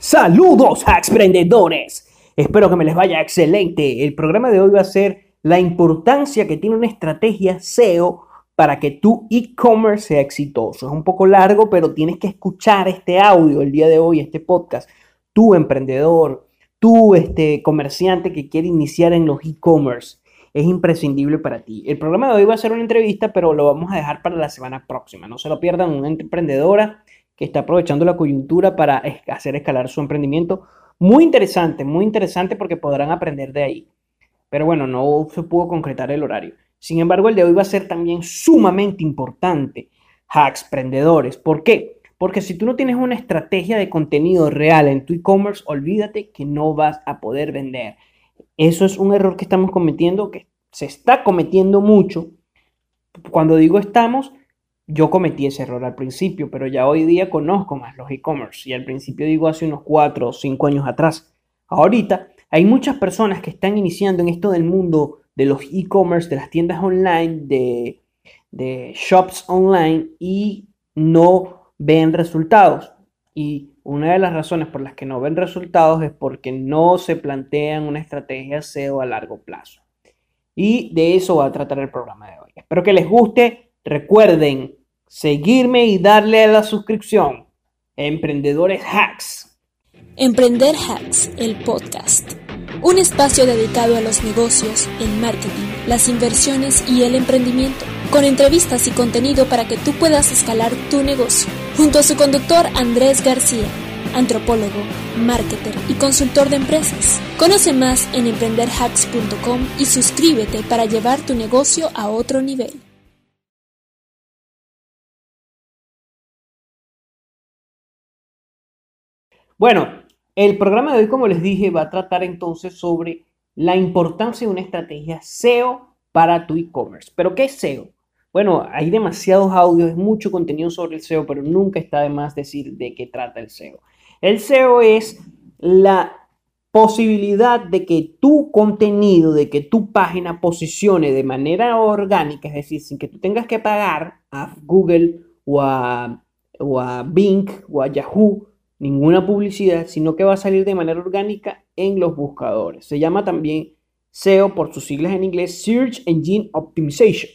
Saludos emprendedores. Espero que me les vaya excelente. El programa de hoy va a ser la importancia que tiene una estrategia SEO para que tu e-commerce sea exitoso. Es un poco largo, pero tienes que escuchar este audio el día de hoy, este podcast. Tu emprendedor, tu este, comerciante que quiere iniciar en los e-commerce. Es imprescindible para ti. El programa de hoy va a ser una entrevista, pero lo vamos a dejar para la semana próxima. No se lo pierdan, una emprendedora que está aprovechando la coyuntura para hacer escalar su emprendimiento. Muy interesante, muy interesante porque podrán aprender de ahí. Pero bueno, no se pudo concretar el horario. Sin embargo, el de hoy va a ser también sumamente importante. Hacks, emprendedores. ¿Por qué? Porque si tú no tienes una estrategia de contenido real en tu e-commerce, olvídate que no vas a poder vender. Eso es un error que estamos cometiendo, que se está cometiendo mucho. Cuando digo estamos, yo cometí ese error al principio, pero ya hoy día conozco más los e-commerce y al principio digo hace unos 4 o 5 años atrás. Ahorita hay muchas personas que están iniciando en esto del mundo de los e-commerce, de las tiendas online, de, de shops online y no ven resultados. Y una de las razones por las que no ven resultados es porque no se plantean una estrategia SEO a largo plazo. Y de eso va a tratar el programa de hoy. Espero que les guste. Recuerden seguirme y darle a la suscripción. Emprendedores Hacks. Emprender Hacks, el podcast. Un espacio dedicado a los negocios, el marketing, las inversiones y el emprendimiento, con entrevistas y contenido para que tú puedas escalar tu negocio. Junto a su conductor Andrés García, antropólogo, marketer y consultor de empresas. Conoce más en emprenderhacks.com y suscríbete para llevar tu negocio a otro nivel. Bueno, el programa de hoy, como les dije, va a tratar entonces sobre la importancia de una estrategia SEO para tu e-commerce. ¿Pero qué es SEO? Bueno, hay demasiados audios, mucho contenido sobre el SEO, pero nunca está de más decir de qué trata el SEO. El SEO es la posibilidad de que tu contenido, de que tu página posicione de manera orgánica, es decir, sin que tú tengas que pagar a Google o a, o a Bing o a Yahoo ninguna publicidad, sino que va a salir de manera orgánica en los buscadores. Se llama también SEO por sus siglas en inglés, Search Engine Optimization.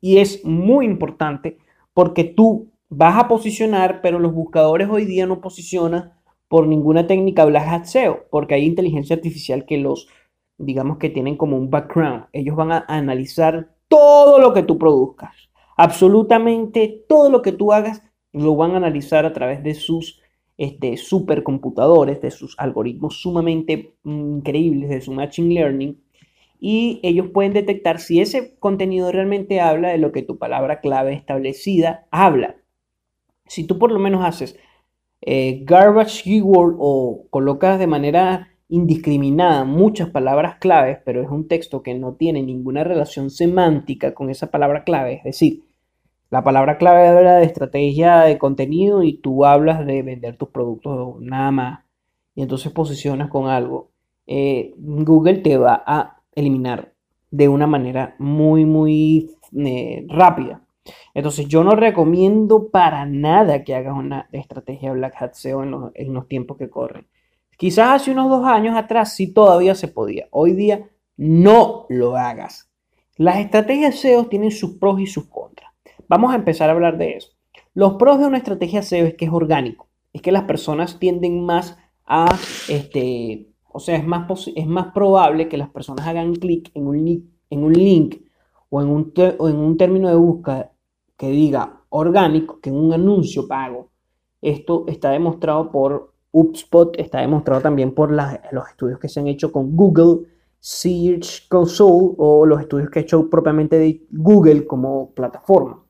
Y es muy importante porque tú vas a posicionar, pero los buscadores hoy día no posicionan por ninguna técnica Black SEO, porque hay inteligencia artificial que los, digamos que tienen como un background. Ellos van a analizar todo lo que tú produzcas. Absolutamente todo lo que tú hagas lo van a analizar a través de sus este, supercomputadores, de sus algoritmos sumamente increíbles, de su machine learning, y ellos pueden detectar si ese contenido realmente habla de lo que tu palabra clave establecida habla. Si tú por lo menos haces eh, garbage keyword o colocas de manera indiscriminada muchas palabras claves, pero es un texto que no tiene ninguna relación semántica con esa palabra clave, es decir, la palabra clave habla de estrategia de contenido y tú hablas de vender tus productos nada más. Y entonces posicionas con algo. Eh, Google te va a eliminar de una manera muy, muy eh, rápida. Entonces yo no recomiendo para nada que hagas una estrategia Black Hat SEO en los, en los tiempos que corren. Quizás hace unos dos años atrás sí todavía se podía. Hoy día no lo hagas. Las estrategias SEO tienen sus pros y sus contras. Vamos a empezar a hablar de eso. Los pros de una estrategia SEO es que es orgánico, es que las personas tienden más a, este, o sea, es más, es más probable que las personas hagan clic en un, link, en un link o en un, en un término de búsqueda que diga orgánico que en un anuncio pago. Esto está demostrado por HubSpot, está demostrado también por los estudios que se han hecho con Google Search Console o los estudios que ha hecho propiamente de Google como plataforma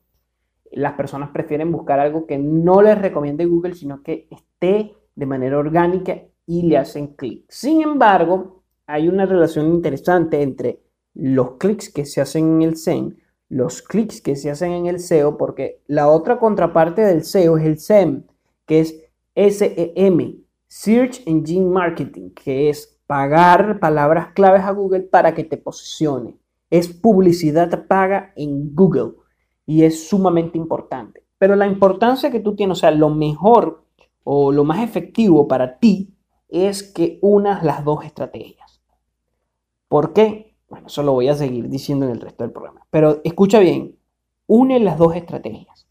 las personas prefieren buscar algo que no les recomiende Google, sino que esté de manera orgánica y le hacen clic. Sin embargo, hay una relación interesante entre los clics que se hacen en el SEM, los clics que se hacen en el SEO, porque la otra contraparte del SEO es el SEM, que es SEM, Search Engine Marketing, que es pagar palabras claves a Google para que te posicione. Es publicidad paga en Google y es sumamente importante. Pero la importancia que tú tienes, o sea, lo mejor o, lo más efectivo para ti es que unas las dos estrategias. ¿Por qué? Bueno, eso lo voy a seguir diciendo en el resto del programa. Pero escucha bien, une las dos estrategias.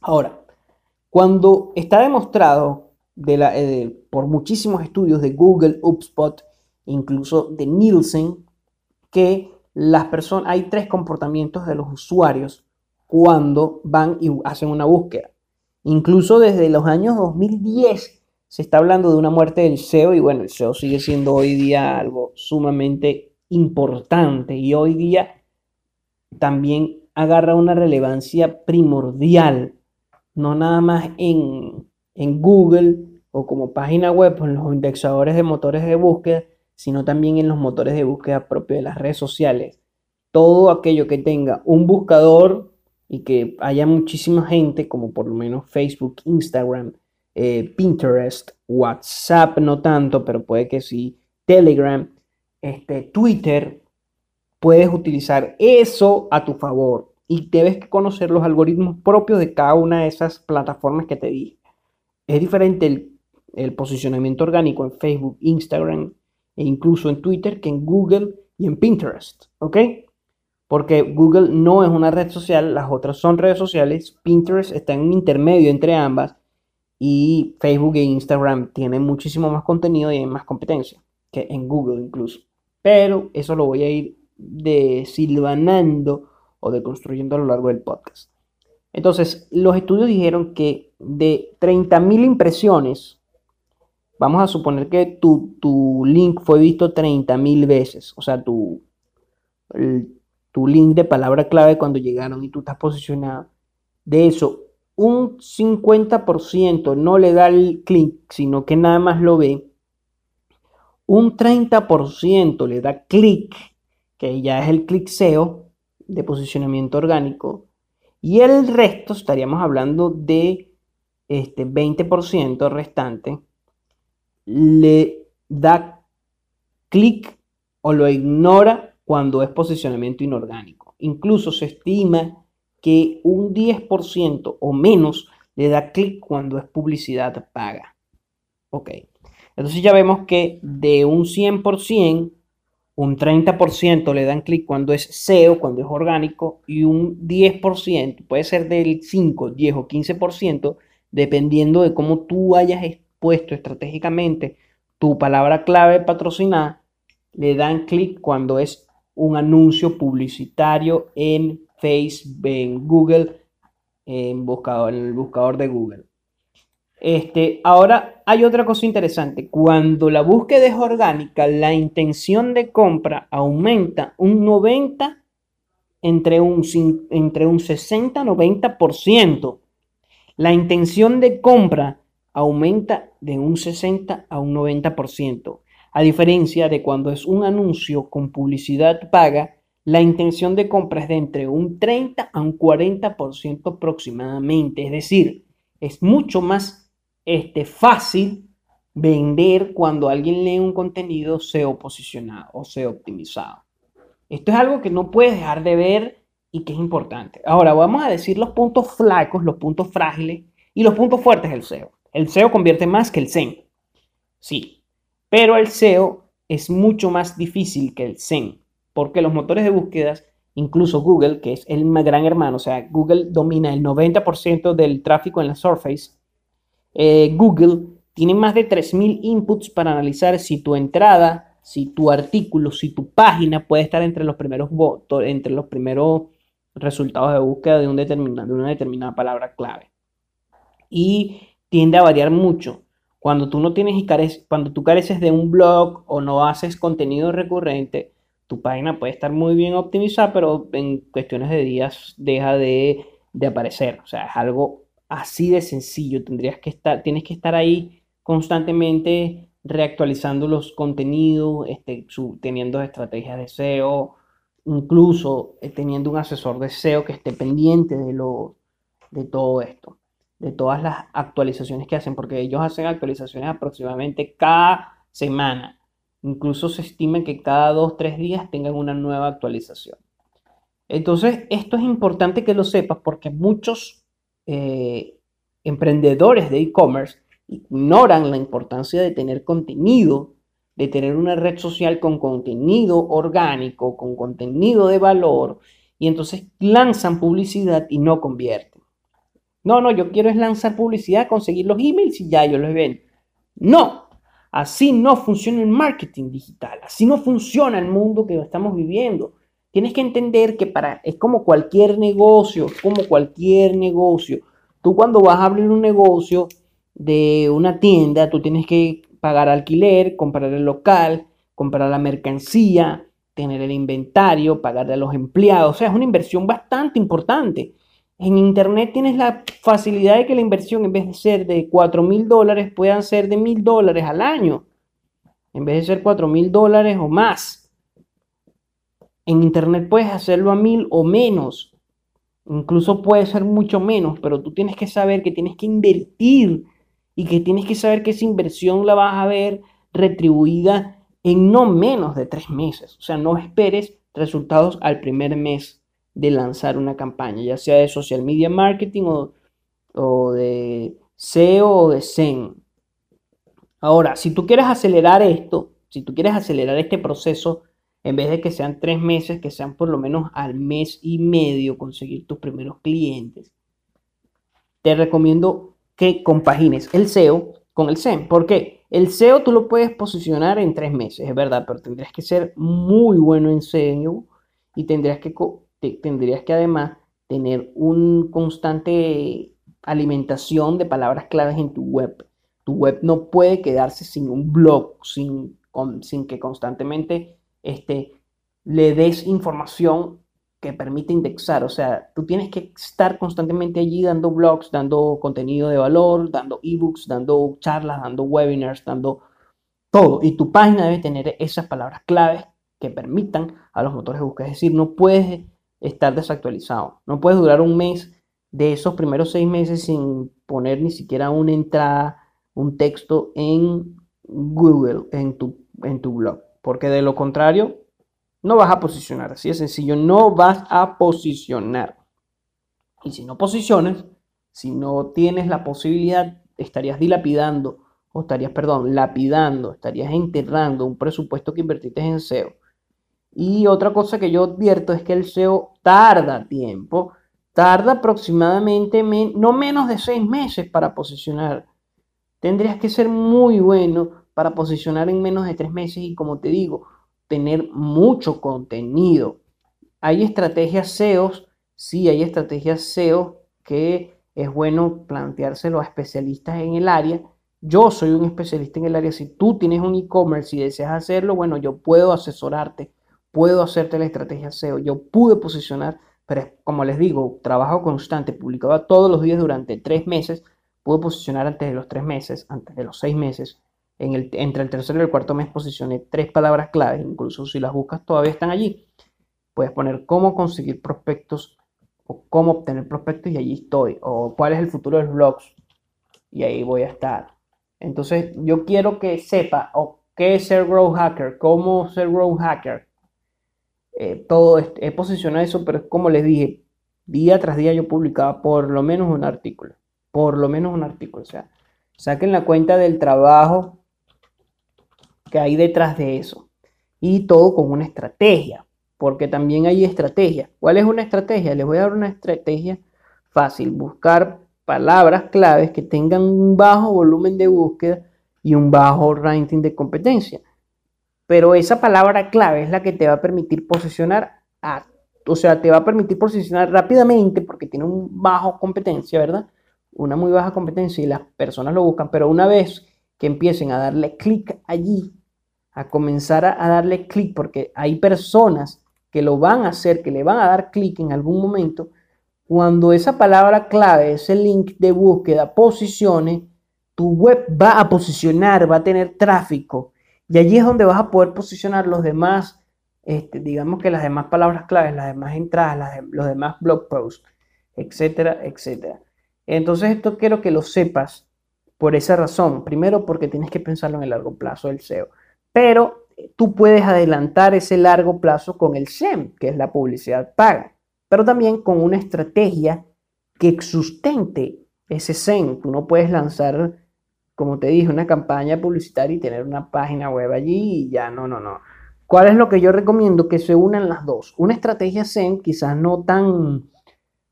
Ahora, cuando está demostrado eh, por muchísimos estudios de Google, HubSpot, incluso de Nielsen, que las personas, hay tres comportamientos de los usuarios cuando van y hacen una búsqueda. Incluso desde los años 2010 se está hablando de una muerte del SEO y bueno, el SEO sigue siendo hoy día algo sumamente importante y hoy día también agarra una relevancia primordial, no nada más en, en Google o como página web en los indexadores de motores de búsqueda, sino también en los motores de búsqueda propios de las redes sociales. Todo aquello que tenga un buscador y que haya muchísima gente, como por lo menos Facebook, Instagram, eh, Pinterest, WhatsApp, no tanto, pero puede que sí, Telegram, este, Twitter, puedes utilizar eso a tu favor y debes conocer los algoritmos propios de cada una de esas plataformas que te dije. Es diferente el, el posicionamiento orgánico en Facebook, Instagram, e incluso en Twitter que en Google y en Pinterest, ¿ok? Porque Google no es una red social, las otras son redes sociales, Pinterest está en un intermedio entre ambas y Facebook e Instagram tienen muchísimo más contenido y hay más competencia que en Google incluso. Pero eso lo voy a ir desilvanando o deconstruyendo a lo largo del podcast. Entonces, los estudios dijeron que de 30.000 impresiones Vamos a suponer que tu, link fue visto 30.000 veces, o sea, tu, tu link de palabra clave cuando llegaron y tú estás posicionado. De eso, un 50% no le da el clic, sino que nada más lo ve. Un 30% le da clic, que ya es el clic SEO de posicionamiento orgánico. Y el resto, estaríamos hablando de este 20% restante, le da clic o lo ignora cuando es posicionamiento inorgánico. Incluso se estima que un 10% o menos le da clic cuando es publicidad paga. Ok. Entonces ya vemos que de un 100%, un 30% le dan clic cuando es SEO, cuando es orgánico, y un 10%, puede ser del 5, 10 o 15%, dependiendo de cómo tú hayas puesto estratégicamente tu palabra clave patrocinada, le dan clic cuando es un anuncio publicitario en Facebook, en Google, en, buscador, en el buscador de Google. Este, ahora hay otra cosa interesante. Cuando la búsqueda es orgánica, la intención de compra aumenta un 90 entre un, entre un 60-90%. La intención de compra aumenta de un 60 a un 90%, a diferencia de cuando es un anuncio con publicidad paga, la intención de compra es de entre un 30 a un 40% aproximadamente, es decir, es mucho más este, fácil vender cuando alguien lee un contenido SEO posicionado o SEO optimizado. Esto es algo que no puedes dejar de ver y que es importante. Ahora vamos a decir los puntos flacos, los puntos frágiles y los puntos fuertes del SEO. El SEO convierte más que el SEM. Sí, pero el SEO es mucho más difícil que el SEM, porque los motores de búsquedas, incluso Google, que es el gran hermano, o sea, Google domina el 90% del tráfico en la Surface, eh, Google tiene más de 3.000 inputs para analizar si tu entrada, si tu artículo, si tu página puede estar entre los primeros, entre los primeros resultados de búsqueda de, un de una determinada palabra clave. Y tiende a variar mucho. Cuando tú no tienes careces, cuando tú careces de un blog o no haces contenido recurrente, tu página puede estar muy bien optimizada, pero en cuestiones de días deja de, aparecer. O sea, es algo así de sencillo. Tendrías que estar, tienes que estar ahí constantemente reactualizando los contenidos, este, teniendo estrategias de SEO, incluso eh, teniendo un asesor de SEO que esté pendiente de, lo, de todo esto de todas las actualizaciones que hacen, porque ellos hacen actualizaciones aproximadamente cada semana. Incluso se estima que cada dos, tres días tengan una nueva actualización. Entonces, esto es importante que lo sepas porque muchos eh, emprendedores de e-commerce ignoran la importancia de tener contenido, de tener una red social con contenido orgánico, con contenido de valor, y entonces lanzan publicidad y no convierten. No, no, yo quiero es lanzar publicidad, conseguir los emails y ya yo los ven. No, así no funciona el marketing digital, así no funciona el mundo que estamos viviendo. Tienes que entender que para, es como cualquier negocio, como cualquier negocio. Tú cuando vas a abrir un negocio de una tienda, tú tienes que pagar alquiler, comprar el local, comprar la mercancía, tener el inventario, pagarle a los empleados. O sea, es una inversión bastante importante. En Internet tienes la facilidad de que la inversión, en vez de ser de 4 mil dólares, puedan ser de mil dólares al año. En vez de ser 4 mil dólares o más. En Internet puedes hacerlo a mil o menos. Incluso puede ser mucho menos, pero tú tienes que saber que tienes que invertir y que tienes que saber que esa inversión la vas a ver retribuida en no menos de tres meses. O sea, no esperes resultados al primer mes de lanzar una campaña, ya sea de social media marketing o, de SEO o de SEM. Ahora, si tú quieres acelerar esto, si tú quieres acelerar este proceso, en vez de que sean tres meses, que sean por lo menos al mes y medio conseguir tus primeros clientes, te recomiendo que compagines el SEO con el SEM. porque El SEO tú lo puedes posicionar en tres meses, es verdad, pero tendrías que ser muy bueno en SEO y tendrías que tendrías que además tener un constante alimentación de palabras claves en tu web. Tu web no puede quedarse sin un blog, sin, sin que constantemente este, le des información que permite indexar. O sea, tú tienes que estar constantemente allí dando blogs, dando contenido de valor, dando ebooks, dando charlas, dando webinars, dando todo. Y tu página debe tener esas palabras claves que permitan a los motores de búsqueda. Es decir, no puedes estar desactualizado. No puedes durar un mes de esos primeros seis meses sin poner ni siquiera una entrada, un texto en Google, en tu, en tu blog. Porque de lo contrario, no vas a posicionar. Así de sencillo, no vas a posicionar. Y si no posicionas, si no tienes la posibilidad, estarías dilapidando, o estarías, perdón, lapidando, estarías enterrando un presupuesto que invertiste en SEO y otra cosa que yo advierto es que el SEO tarda tiempo, tarda aproximadamente no menos de seis meses para posicionar. Tendrías que ser muy bueno para posicionar en menos de tres meses y como te digo, tener mucho contenido. Hay estrategias SEO, sí, hay estrategias SEO que es bueno planteárselo a especialistas en el área. Yo soy un especialista en el área. Si tú tienes un e-commerce y deseas hacerlo, bueno, yo puedo asesorarte puedo hacerte la estrategia SEO, yo pude posicionar, pero como les digo, trabajo constante, publicaba todos los días durante tres meses, pude posicionar antes de los tres meses, antes de los seis meses, en el, entre el tercero y el cuarto mes posicioné tres palabras claves, incluso si las buscas todavía están allí. Puedes poner cómo conseguir prospectos o cómo obtener prospectos y allí estoy, o cuál es el futuro de los blogs y ahí voy a estar. Entonces yo quiero que sepa o qué es ser Grow Hacker, cómo ser Grow Hacker, eh, todo, he posicionado eso, pero como les dije, día tras día yo publicaba por lo menos un artículo, por lo menos un artículo, o sea, saquen la cuenta del trabajo que hay detrás de eso y todo con una estrategia, porque también hay estrategia. ¿Cuál es una estrategia? Les voy a dar una estrategia fácil, buscar palabras claves que tengan un bajo volumen de búsqueda y un bajo ranking de competencia pero esa palabra clave es la que te va a permitir posicionar, a, o sea, te va a permitir posicionar rápidamente porque tiene un bajo competencia, ¿verdad? Una muy baja competencia y las personas lo buscan, pero una vez que empiecen a darle clic allí, a comenzar a, a darle clic, porque hay personas que lo van a hacer, que le van a dar clic en algún momento, cuando esa palabra clave, ese link de búsqueda posicione, tu web va a posicionar, va a tener tráfico y allí es donde vas a poder posicionar los demás, este, digamos que las demás palabras claves, las demás entradas, los demás blog posts, etcétera, etcétera. Entonces esto quiero que lo sepas por esa razón. Primero porque tienes que pensarlo en el largo plazo del SEO. Pero tú puedes adelantar ese largo plazo con el SEM, que es la publicidad paga. Pero también con una estrategia que sustente ese SEM. Tú no puedes lanzar como te dije, una campaña publicitaria y tener una página web allí y ya, no, no, no. ¿Cuál es lo que yo recomiendo? Que se unan las dos. Una estrategia Zen, quizás no tan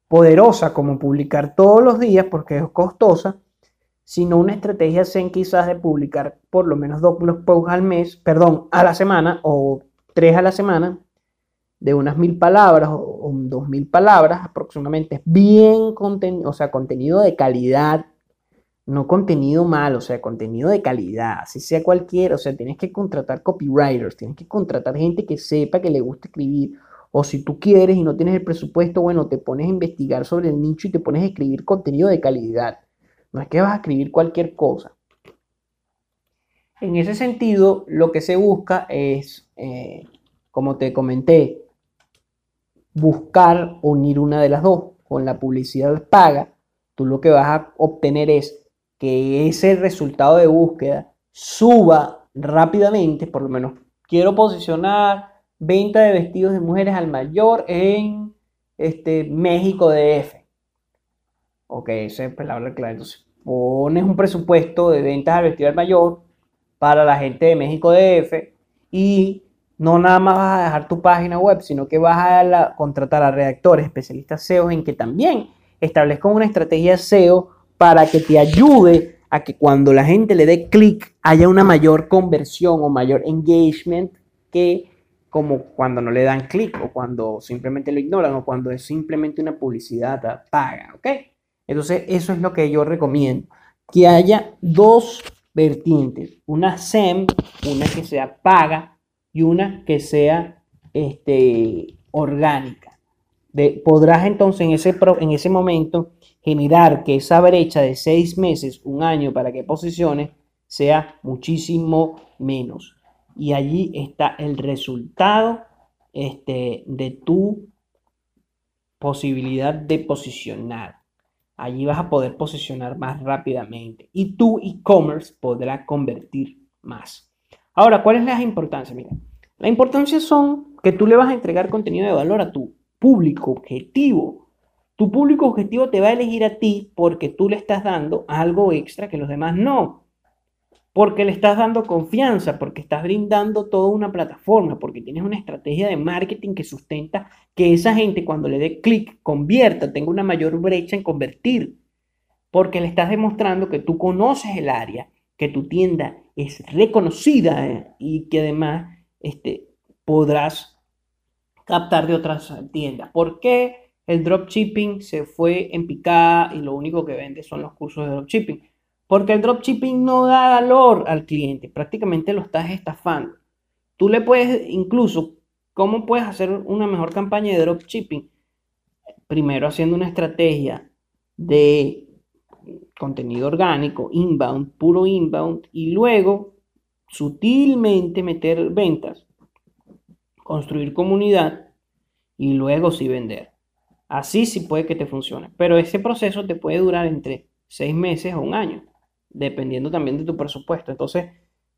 poderosa como publicar todos los días porque es costosa, sino una estrategia Zen quizás de publicar por lo menos dos posts al mes, perdón, a la semana o tres a la semana, de unas mil palabras o, dos mil palabras aproximadamente. Bien contenido, o sea, contenido de calidad, no contenido malo, o sea, contenido de calidad, así sea cualquiera, o sea, tienes que contratar copywriters, tienes que contratar gente que sepa que le gusta escribir, o si tú quieres y no tienes el presupuesto, bueno, te pones a investigar sobre el nicho y te pones a escribir contenido de calidad. No es que vas a escribir cualquier cosa. En ese sentido, lo que se busca es, eh, como te comenté, buscar unir una de las dos. Con la publicidad paga, tú lo que vas a obtener es que ese resultado de búsqueda suba rápidamente, por lo menos quiero posicionar venta de vestidos de mujeres al mayor en este, México DF. Ok, esa es palabra clave. Entonces, pones un presupuesto de ventas al vestido al mayor para la gente de México DF y no nada más vas a dejar tu página web, sino que vas a contratar a redactores, especialistas SEO en que también establezcan una estrategia SEO para que te ayude a que cuando la gente le dé clic haya una mayor conversión o mayor engagement que como cuando no le dan clic o cuando simplemente lo ignoran o cuando es simplemente una publicidad paga, ¿ok? Entonces eso es lo que yo recomiendo, que haya dos vertientes, una SEM, una que sea paga y una que sea este, orgánica. Podrás entonces en ese, en ese momento generar que esa brecha de seis meses, un año para que posicione, sea muchísimo menos y allí está el resultado este, de tu posibilidad de posicionar. Allí vas a poder posicionar más rápidamente y tu e-commerce podrá convertir más. Ahora, ¿cuál es la importancia? Mira, la importancia son que tú le vas a entregar contenido de valor a tu público objetivo. Tu público objetivo te va a elegir a ti porque tú le estás dando algo extra que los demás no porque le estás dando confianza, porque estás brindando toda una plataforma, porque tienes una estrategia de marketing que sustenta que esa gente cuando le dé clic convierta, tenga una mayor brecha en convertir, porque le estás demostrando que tú conoces el área, que tu tienda es reconocida eh, y que además este, podrás captar de otras tiendas. ¿Por qué el dropshipping se fue en picada y lo único que vende son los cursos de dropshipping? Porque el dropshipping no da valor al cliente, prácticamente lo estás estafando. Tú le puedes, incluso, ¿cómo puedes hacer una mejor campaña de dropshipping? Primero haciendo una estrategia de contenido orgánico, inbound, puro inbound, y luego sutilmente meter ventas, construir comunidad y luego sí vender. Así sí puede que te funcione, pero ese proceso te puede durar entre seis meses o un año dependiendo también de tu presupuesto. Entonces,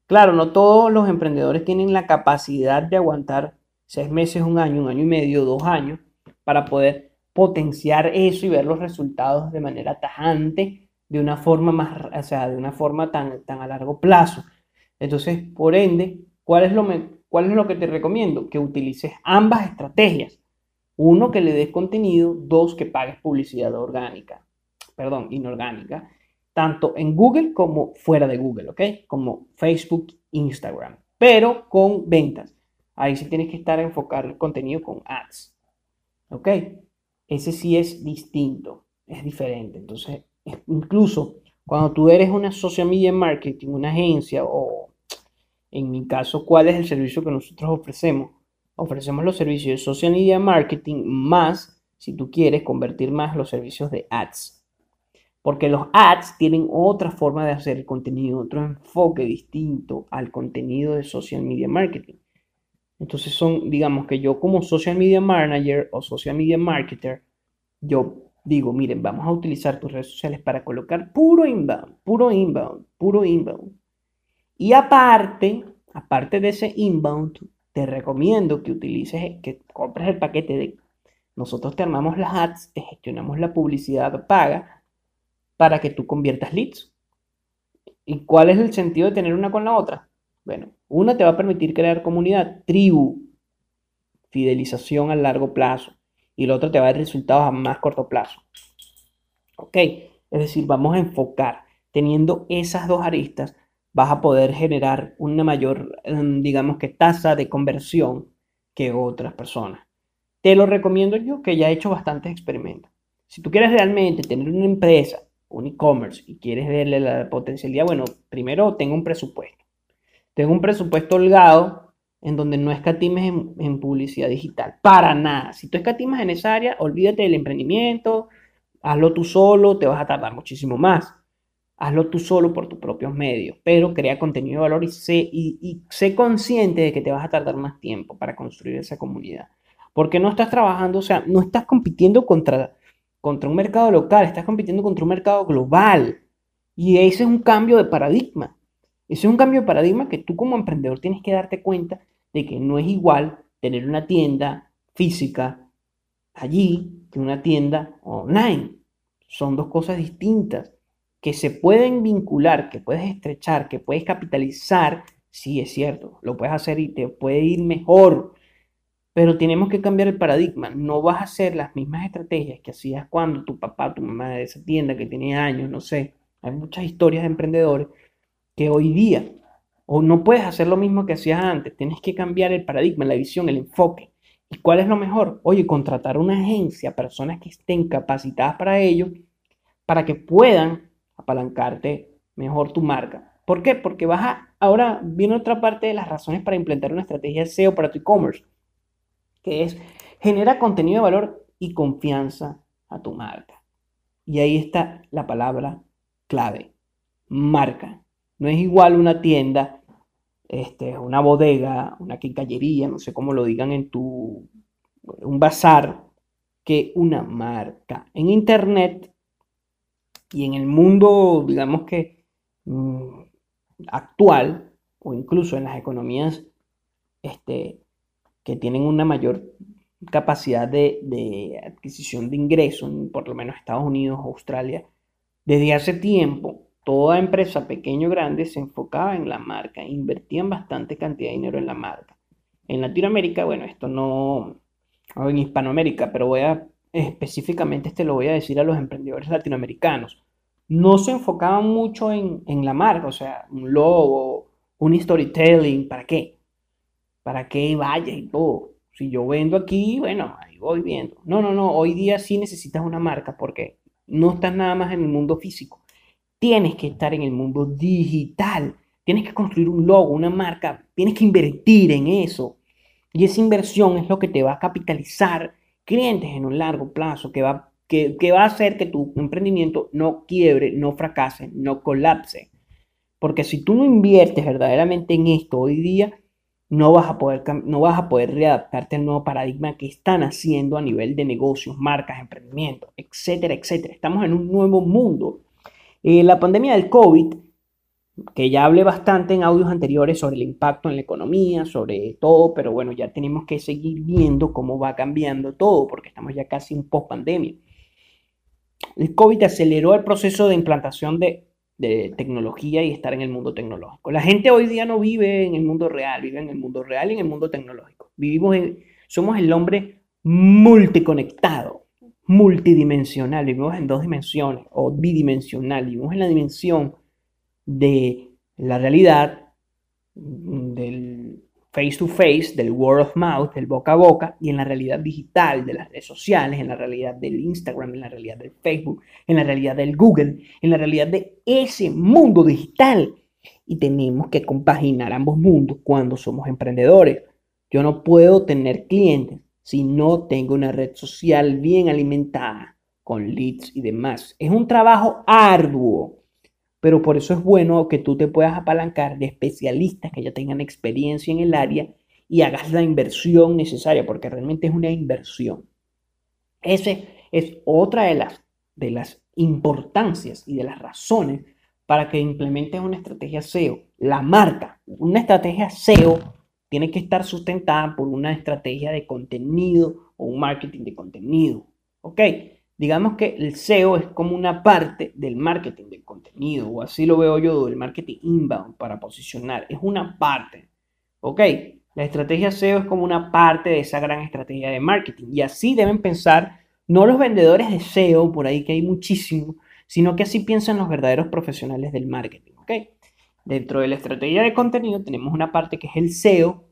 claro, no todos los emprendedores tienen la capacidad de aguantar seis meses, un año, un año y medio, dos años, para poder potenciar eso y ver los resultados de manera tajante, de una forma más, o sea, de una forma tan, tan a largo plazo. Entonces, por ende, ¿cuál es, lo ¿cuál es lo que te recomiendo? Que utilices ambas estrategias. Uno, que le des contenido. Dos, que pagues publicidad orgánica. Perdón, inorgánica tanto en Google como fuera de Google, ¿ok? Como Facebook, Instagram, pero con ventas. Ahí sí tienes que estar a enfocar el contenido con ads, ¿ok? Ese sí es distinto, es diferente. Entonces, incluso cuando tú eres una social media marketing, una agencia o en mi caso, ¿cuál es el servicio que nosotros ofrecemos? Ofrecemos los servicios de social media marketing más, si tú quieres, convertir más los servicios de ads. Porque los ads tienen otra forma de hacer el contenido, otro enfoque distinto al contenido de social media marketing. Entonces son, digamos que yo como social media manager o social media marketer, yo digo, miren, vamos a utilizar tus redes sociales para colocar puro inbound, puro inbound, puro inbound. Y aparte, aparte de ese inbound, te recomiendo que utilices, que compres el paquete de nosotros te armamos las ads, te gestionamos la publicidad paga para que tú conviertas leads. ¿Y cuál es el sentido de tener una con la otra? Bueno, una te va a permitir crear comunidad, tribu, fidelización a largo plazo. Y la otra te va a dar resultados a más corto plazo. ¿Ok? Es decir, vamos a enfocar. Teniendo esas dos aristas, vas a poder generar una mayor, em, digamos que, tasa de conversión que otras personas. Te lo recomiendo yo, que ya he hecho bastantes experimentos. Si tú quieres realmente tener una empresa, un e-commerce, y quieres verle la potencialidad, bueno, primero tengo un presupuesto. Tengo un presupuesto holgado en donde no escatimes en, en publicidad digital. Para nada. Si tú escatimas en esa área, olvídate del emprendimiento, hazlo tú solo, te vas a tardar muchísimo más hazlo tú solo por tus propios medios, pero crea contenido de valor y sé, y, sé consciente de que te vas a tardar más tiempo para construir esa comunidad. Porque no estás trabajando, o sea, no estás compitiendo contra, contra un mercado local, estás compitiendo contra un mercado global. Y ese es un cambio de paradigma. Ese es un cambio de paradigma que tú como emprendedor tienes que darte cuenta de que no es igual tener una tienda física allí que una tienda online. Son dos cosas distintas que se pueden vincular, que puedes estrechar, que puedes capitalizar, sí es cierto, lo puedes hacer y te puede ir mejor, pero tenemos que cambiar el paradigma. No vas a hacer las mismas estrategias que hacías cuando tu papá, tu mamá de esa tienda que tenía años, no sé. Hay muchas historias de emprendedores que hoy día, o no puedes hacer lo mismo que hacías antes, tienes que cambiar el paradigma, la visión, el enfoque. ¿Y cuál es lo mejor? Oye, contratar una agencia, personas que estén capacitadas para ello, para que puedan apalancarte mejor tu marca. ¿Por qué? Porque vas a, ahora viene otra parte de las razones para implementar una estrategia SEO para tu e-commerce, que es genera contenido de valor y confianza a tu marca. Y ahí está la palabra clave, marca. No es igual una tienda, este, una bodega, una quincallería, no sé cómo lo digan en tu, un bazar, que una marca. En Internet y en el mundo, digamos que mm, actual, o incluso en las economías este, que tienen una mayor capacidad de, adquisición de ingresos, por lo menos Estados Unidos, Australia, desde hace tiempo, toda empresa pequeño o grande se enfocaba en la marca, invertían bastante cantidad de dinero en la marca. En Latinoamérica, bueno, esto no, o en Hispanoamérica, pero voy a específicamente este lo voy a decir a los emprendedores latinoamericanos, no se enfocaban mucho en, la marca, o sea, un logo, un storytelling, ¿para qué? ¿Para qué vaya y todo? Si yo vendo aquí, bueno, ahí voy viendo. No, no, no, hoy día sí necesitas una marca porque no estás nada más en el mundo físico. Tienes que estar en el mundo digital. Tienes que construir un logo, una marca. Tienes que invertir en eso. Y esa inversión es lo que te va a capitalizar clientes en un largo plazo, que va, que, va a hacer que tu emprendimiento no quiebre, no fracase, no colapse. Porque si tú no inviertes verdaderamente en esto hoy día, no vas a poder, no vas a poder readaptarte al nuevo paradigma que están haciendo a nivel de negocios, marcas, emprendimientos, etcétera, etcétera. Estamos en un nuevo mundo. Eh, la pandemia del COVID que ya hablé bastante en audios anteriores sobre el impacto en la economía, sobre todo, pero bueno, ya tenemos que seguir viendo cómo va cambiando todo, porque estamos ya casi en post pandemia. El COVID aceleró el proceso de implantación de, tecnología y estar en el mundo tecnológico. La gente hoy día no vive en el mundo real, vive en el mundo real y en el mundo tecnológico. Vivimos en, somos el hombre multiconectado, multidimensional, vivimos en dos dimensiones o bidimensional, vivimos en la dimensión de la realidad, del face to face, del word of mouth, del boca a boca, y en la realidad digital de las redes sociales, en la realidad del Instagram, en la realidad del Facebook, en la realidad del Google, en la realidad de ese mundo digital. Y tenemos que compaginar ambos mundos cuando somos emprendedores. Yo no puedo tener clientes si no tengo una red social bien alimentada con leads y demás. Es un trabajo arduo pero por eso es bueno que tú te puedas apalancar de especialistas que ya tengan experiencia en el área y hagas la inversión necesaria, porque realmente es una inversión. Esa es otra de las, de las importancias y de las razones para que implementes una estrategia SEO. La marca, una estrategia SEO tiene que estar sustentada por una estrategia de contenido o un marketing de contenido. ¿Ok? digamos que el SEO es como una parte del marketing del contenido, o así lo veo yo, del marketing inbound para posicionar. Es una parte. ¿Ok? La estrategia SEO es como una parte de esa gran estrategia de marketing. Y así deben pensar no los vendedores de SEO, por ahí que hay muchísimo, sino que así piensan los verdaderos profesionales del marketing. ¿Ok? Dentro de la estrategia de contenido tenemos una parte que es el SEO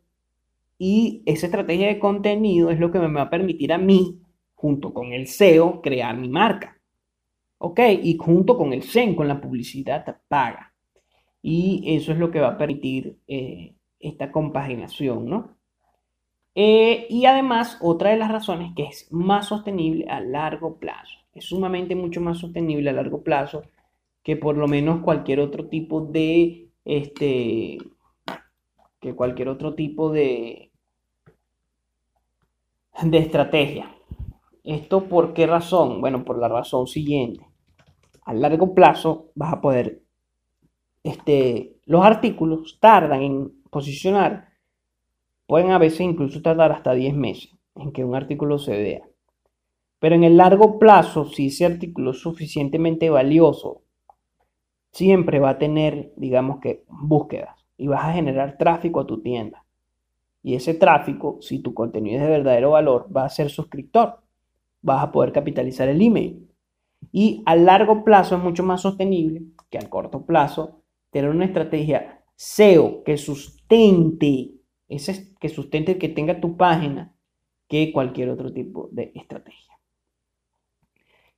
y esa estrategia de contenido es lo que me va a permitir a mí junto con el SEO, crear mi marca. ¿Ok? Y junto con el SEM, con la publicidad paga. Y eso es lo que va a permitir eh, esta compaginación, ¿no? Eh, y además, otra de las razones que es más sostenible a largo plazo. Es sumamente mucho más sostenible a largo plazo que por lo menos cualquier otro tipo de, este, que cualquier otro tipo de, de estrategia. ¿Esto por qué razón? Bueno, por la razón siguiente. A largo plazo vas a poder, este, los artículos tardan en posicionar, pueden a veces incluso tardar hasta 10 meses en que un artículo se vea. Pero en el largo plazo, si ese artículo es suficientemente valioso, siempre va a tener, digamos que, búsquedas y vas a generar tráfico a tu tienda. Y ese tráfico, si tu contenido es de verdadero valor, va a ser suscriptor vas a poder capitalizar el email. Y a largo plazo es mucho más sostenible que a corto plazo tener una estrategia SEO que sustente, ese, que sustente, que tenga tu página, que cualquier otro tipo de estrategia.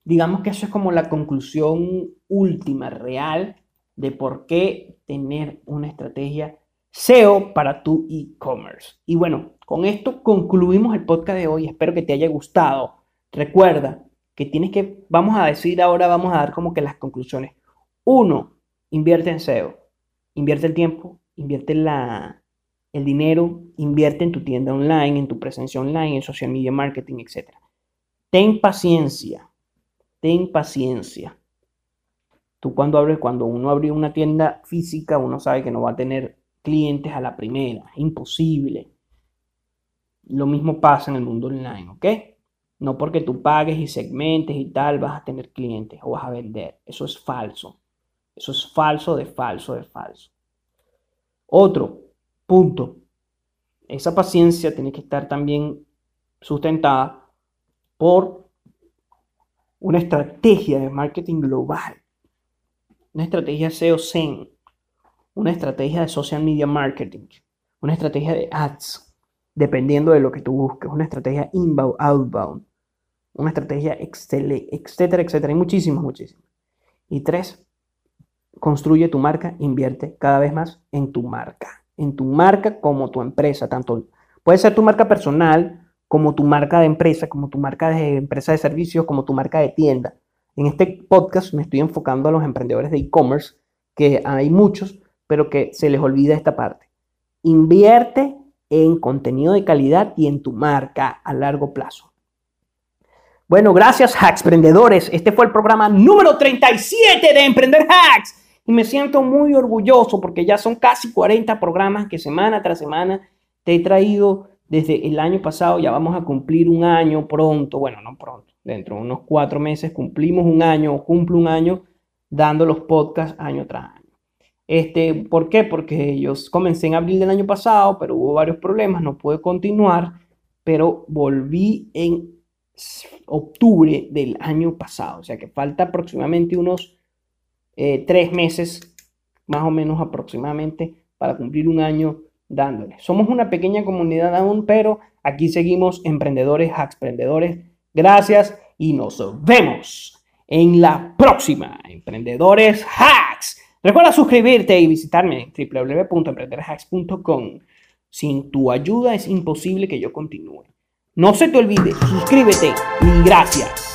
Digamos que eso es como la conclusión última, real, de por qué tener una estrategia SEO para tu e-commerce. Y bueno, con esto concluimos el podcast de hoy. Espero que te haya gustado. Recuerda que tienes que, vamos a decir ahora, vamos a dar como que las conclusiones. Uno, invierte en SEO, invierte el tiempo, invierte la, el dinero, invierte en tu tienda online, en tu presencia online, en social media marketing, etc. Ten paciencia, ten paciencia. Tú cuando abres, cuando uno abre una tienda física, uno sabe que no va a tener clientes a la primera, imposible. Lo mismo pasa en el mundo online, ¿ok? No porque tú pagues y segmentes y tal vas a tener clientes o vas a vender. Eso es falso. Eso es falso de falso de falso. Otro punto. Esa paciencia tiene que estar también sustentada por una estrategia de marketing global. Una estrategia SEO-SEM. Una estrategia de social media marketing. Una estrategia de ads. Dependiendo de lo que tú busques. Una estrategia inbound, outbound una estrategia excelente, etcétera, etcétera. Hay muchísimas, muchísimas. Y tres, construye tu marca, invierte cada vez más en tu marca. En tu marca como tu empresa, tanto puede ser tu marca personal como tu marca de empresa, como tu marca de empresa de servicios, como tu marca de tienda. En este podcast me estoy enfocando a los emprendedores de e-commerce, que hay muchos, pero que se les olvida esta parte. Invierte en contenido de calidad y en tu marca a largo plazo. Bueno, gracias Hacksprendedores. Este fue el programa número 37 de Emprender Hacks. Y me siento muy orgulloso porque ya son casi 40 programas que semana tras semana te he traído desde el año pasado. Ya vamos a cumplir un año pronto. Bueno, no pronto. Dentro de unos cuatro meses cumplimos un año o cumplo un año dando los podcasts año tras año. Este, ¿Por qué? Porque yo comencé en abril del año pasado, pero hubo varios problemas, no pude continuar, pero volví en octubre del año pasado. O sea que falta aproximadamente unos eh, tres meses, más o menos aproximadamente, para cumplir un año dándole. Somos una pequeña comunidad aún, pero aquí seguimos emprendedores, emprendedores. Gracias y nos vemos en la próxima Emprendedores Hacks. Recuerda suscribirte y visitarme en www.emprenderhacks.com. Sin tu ayuda es imposible que yo continúe. No se te olvide, suscríbete y gracias.